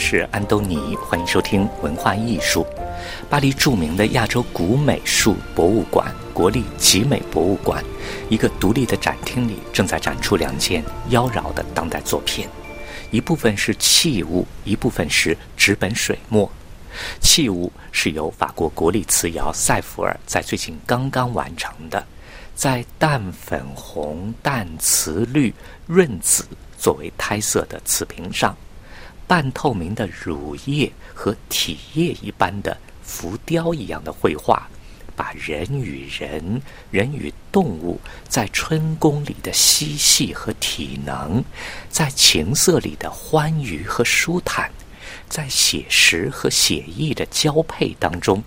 是安东尼，欢迎收听文化艺术。巴黎著名的亚洲古美术博物馆——国立集美博物馆，一个独立的展厅里正在展出两件妖娆的当代作品，一部分是器物，一部分是纸本水墨。器物是由法国国立瓷窑塞弗尔在最近刚刚完成的，在淡粉红、淡瓷绿、润紫作为胎色的瓷瓶上。半透明的乳液和体液一般的浮雕一样的绘画，把人与人、人与动物在春宫里的嬉戏和体能，在情色里的欢愉和舒坦，在写实和写意的交配当中，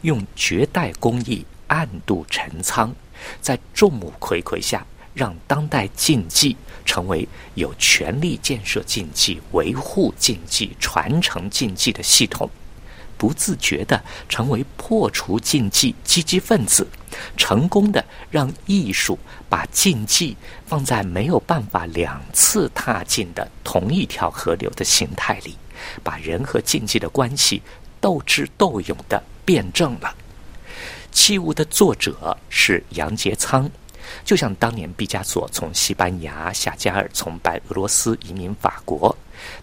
用绝代工艺暗度陈仓，在众目睽睽下。让当代竞技成为有权力建设竞技、维护竞技、传承竞技的系统，不自觉地成为破除竞技积极分子，成功的让艺术把竞技放在没有办法两次踏进的同一条河流的形态里，把人和竞技的关系斗智斗勇的辩证了。器物的作者是杨洁仓。就像当年毕加索从西班牙、夏加尔从白俄罗斯移民法国，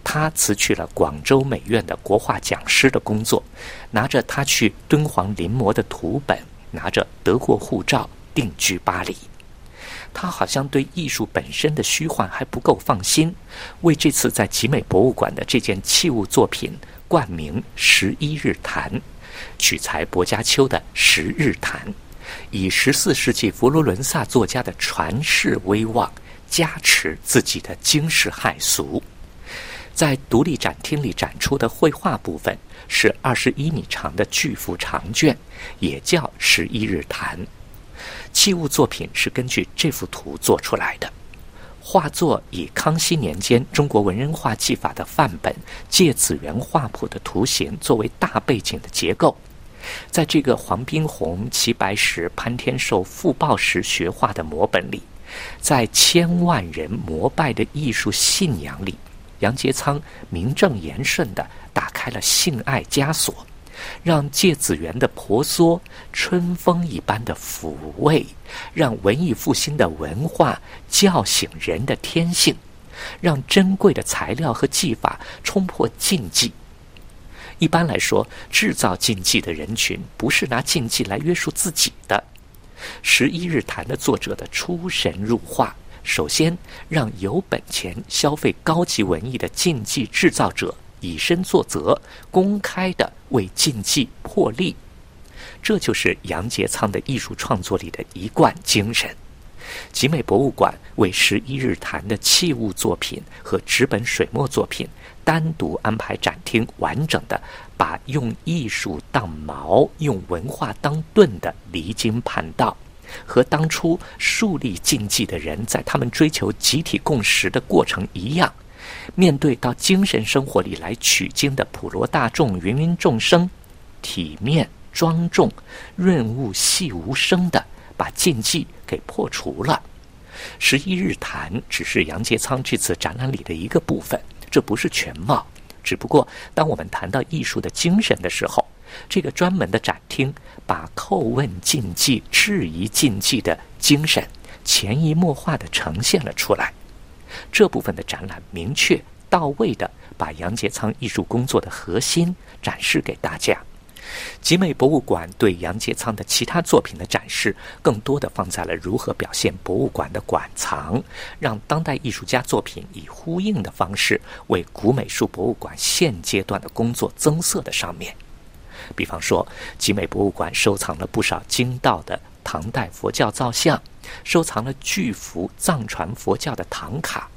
他辞去了广州美院的国画讲师的工作，拿着他去敦煌临摹的图本，拿着德国护照定居巴黎。他好像对艺术本身的虚幻还不够放心，为这次在集美博物馆的这件器物作品冠名“十一日谈”，取材薄伽丘的《十日谈》。以十四世纪佛罗伦萨作家的传世威望加持自己的惊世骇俗，在独立展厅里展出的绘画部分是二十一米长的巨幅长卷，也叫《十一日谈》。器物作品是根据这幅图做出来的。画作以康熙年间中国文人画技法的范本《芥子园画谱》的图形作为大背景的结构。在这个黄宾虹、齐白石、潘天寿复报时学画的摹本里，在千万人膜拜的艺术信仰里，杨洁仓名正言顺地打开了性爱枷锁，让芥子园的婆娑春风一般的抚慰，让文艺复兴的文化叫醒人的天性，让珍贵的材料和技法冲破禁忌。一般来说，制造禁忌的人群不是拿禁忌来约束自己的。十一日谈的作者的出神入化，首先让有本钱消费高级文艺的禁忌制造者以身作则，公开的为禁忌破例。这就是杨洁仓的艺术创作里的一贯精神。集美博物馆为十一日谈的器物作品和纸本水墨作品。单独安排展厅，完整的把用艺术当矛、用文化当盾的离经叛道，和当初树立禁忌的人在他们追求集体共识的过程一样，面对到精神生活里来取经的普罗大众、芸芸众生，体面庄重、润物细无声的把禁忌给破除了。十一日谈只是杨洁仓这次展览里的一个部分。这不是全貌，只不过当我们谈到艺术的精神的时候，这个专门的展厅把叩问禁忌、质疑禁忌的精神潜移默化地呈现了出来。这部分的展览明确到位的把杨洁仓艺术工作的核心展示给大家。集美博物馆对杨洁仓的其他作品的展示，更多的放在了如何表现博物馆的馆藏，让当代艺术家作品以呼应的方式为古美术博物馆现阶段的工作增色的上面。比方说，集美博物馆收藏了不少精道的唐代佛教造像，收藏了巨幅藏传佛教的唐卡。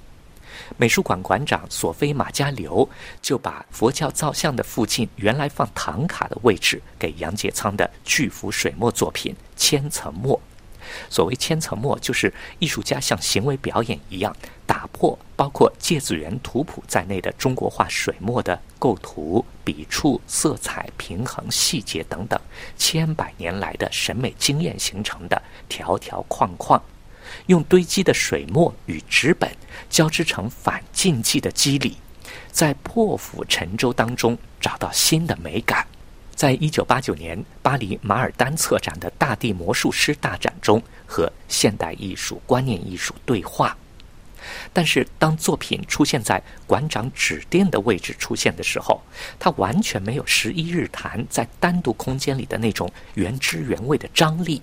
美术馆馆长索菲马加流就把佛教造像的附近原来放唐卡的位置给杨洁仓的巨幅水墨作品《千层墨》。所谓千层墨，就是艺术家像行为表演一样，打破包括芥子园图谱在内的中国画水墨的构图、笔触、色彩、平衡、细节等等千百年来的审美经验形成的条条框框。用堆积的水墨与纸本交织成反禁忌的肌理，在破釜沉舟当中找到新的美感。在一九八九年巴黎马尔丹策展的大地魔术师大展中，和现代艺术、观念艺术对话。但是，当作品出现在馆长指定的位置出现的时候，它完全没有十一日谈在单独空间里的那种原汁原味的张力，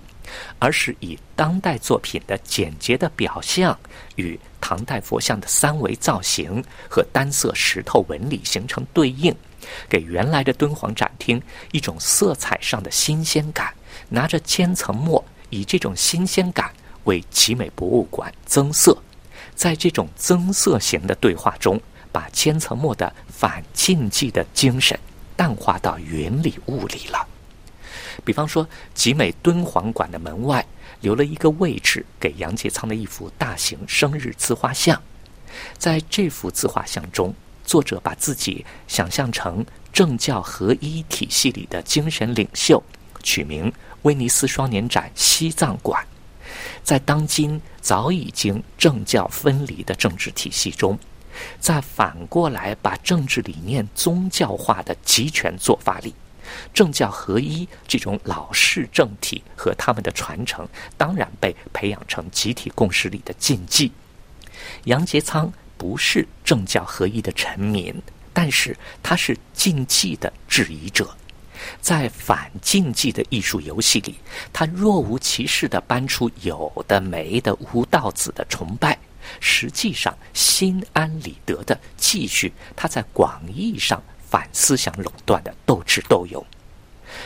而是以当代作品的简洁的表象与唐代佛像的三维造型和单色石头纹理形成对应。给原来的敦煌展厅一种色彩上的新鲜感，拿着千层墨，以这种新鲜感为奇美博物馆增色，在这种增色型的对话中，把千层墨的反禁忌的精神淡化到云里雾里了。比方说，集美敦煌馆的门外留了一个位置给杨洁仓的一幅大型生日自画像，在这幅自画像中。作者把自己想象成政教合一体系里的精神领袖，取名威尼斯双年展西藏馆。在当今早已经政教分离的政治体系中，在反过来把政治理念宗教化的集权做法里，政教合一这种老式政体和他们的传承，当然被培养成集体共识里的禁忌。杨杰仓。不是政教合一的臣民，但是他是禁忌的质疑者，在反禁忌的艺术游戏里，他若无其事地搬出有的没的无道子的崇拜，实际上心安理得地继续他在广义上反思想垄断的斗智斗勇。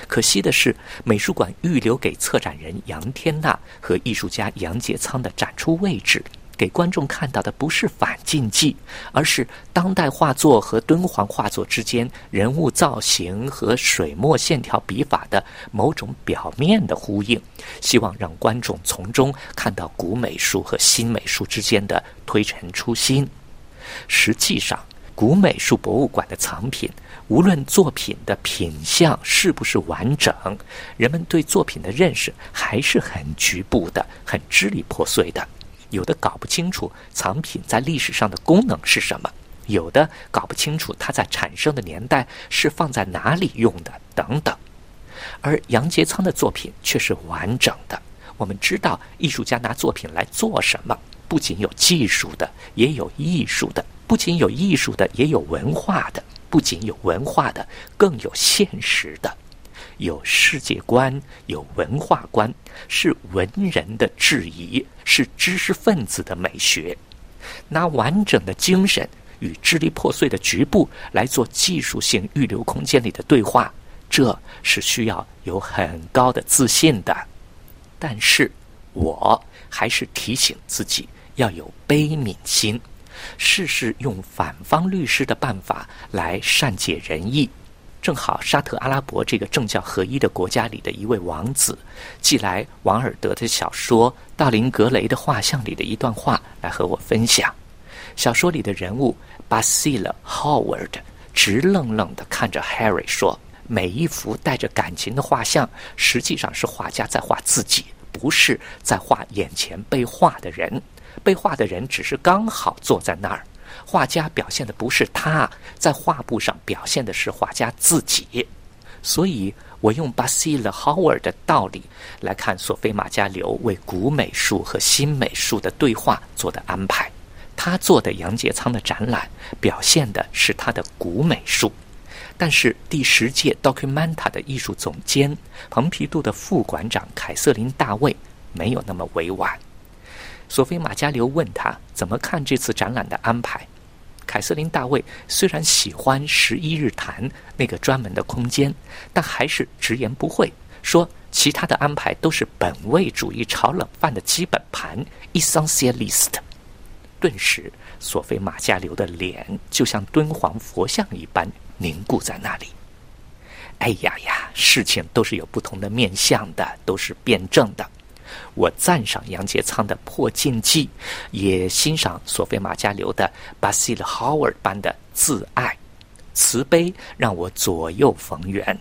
可惜的是，美术馆预留给策展人杨天娜和艺术家杨洁仓的展出位置。给观众看到的不是反禁忌，而是当代画作和敦煌画作之间人物造型和水墨线条笔法的某种表面的呼应，希望让观众从中看到古美术和新美术之间的推陈出新。实际上，古美术博物馆的藏品，无论作品的品相是不是完整，人们对作品的认识还是很局部的、很支离破碎的。有的搞不清楚藏品在历史上的功能是什么，有的搞不清楚它在产生的年代是放在哪里用的等等，而杨洁仓的作品却是完整的。我们知道艺术家拿作品来做什么，不仅有技术的，也有艺术的；不仅有艺术的，也有文化的；不仅有文化的，更有现实的。有世界观，有文化观，是文人的质疑，是知识分子的美学。拿完整的精神与支离破碎的局部来做技术性预留空间里的对话，这是需要有很高的自信的。但是，我还是提醒自己要有悲悯心，试试用反方律师的办法来善解人意。正好，沙特阿拉伯这个政教合一的国家里的一位王子，寄来王尔德的小说《道林格雷的画像》里的一段话来和我分享。小说里的人物巴西勒 Howard 直愣愣地看着 Harry 说：“每一幅带着感情的画像，实际上是画家在画自己，不是在画眼前被画的人。被画的人只是刚好坐在那儿。”画家表现的不是他，在画布上表现的是画家自己，所以我用巴西勒·豪尔的道理来看索菲·马加留为古美术和新美术的对话做的安排。他做的杨洁仓的展览表现的是他的古美术，但是第十届 Documenta 的艺术总监、蓬皮杜的副馆长凯瑟琳·大卫没有那么委婉。索菲·马加留问他怎么看这次展览的安排。凯瑟琳·大卫虽然喜欢十一日谈那个专门的空间，但还是直言不讳说其他的安排都是本位主义炒冷饭的基本盘 （essentialist）。顿时，索菲·马加留的脸就像敦煌佛像一般凝固在那里。哎呀呀，事情都是有不同的面相的，都是辩证的。我赞赏杨洁仓的破禁忌，也欣赏索菲马加留的巴西勒·豪尔般的自爱、慈悲，让我左右逢源。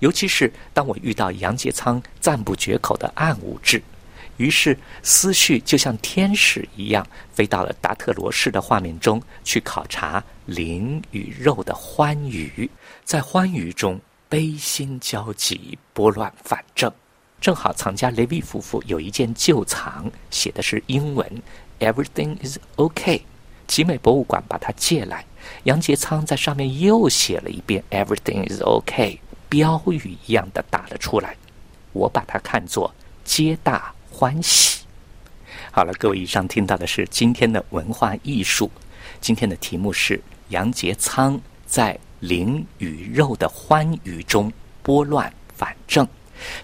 尤其是当我遇到杨洁仓赞不绝口的暗物质，于是思绪就像天使一样，飞到了达特罗市的画面中去考察灵与肉的欢愉，在欢愉中悲心交集，拨乱反正。正好藏家雷维夫妇有一件旧藏，写的是英文，Everything is OK。集美博物馆把它借来，杨杰仓在上面又写了一遍 Everything is OK，标语一样的打了出来。我把它看作皆大欢喜。好了，各位，以上听到的是今天的文化艺术。今天的题目是杨杰仓在灵与肉的欢愉中拨乱反正。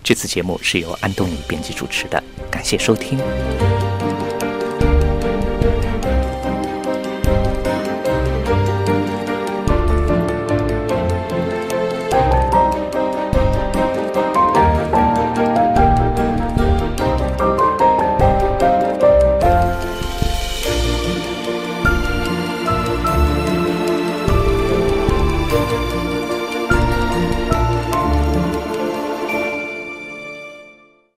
这次节目是由安东尼编辑主持的，感谢收听。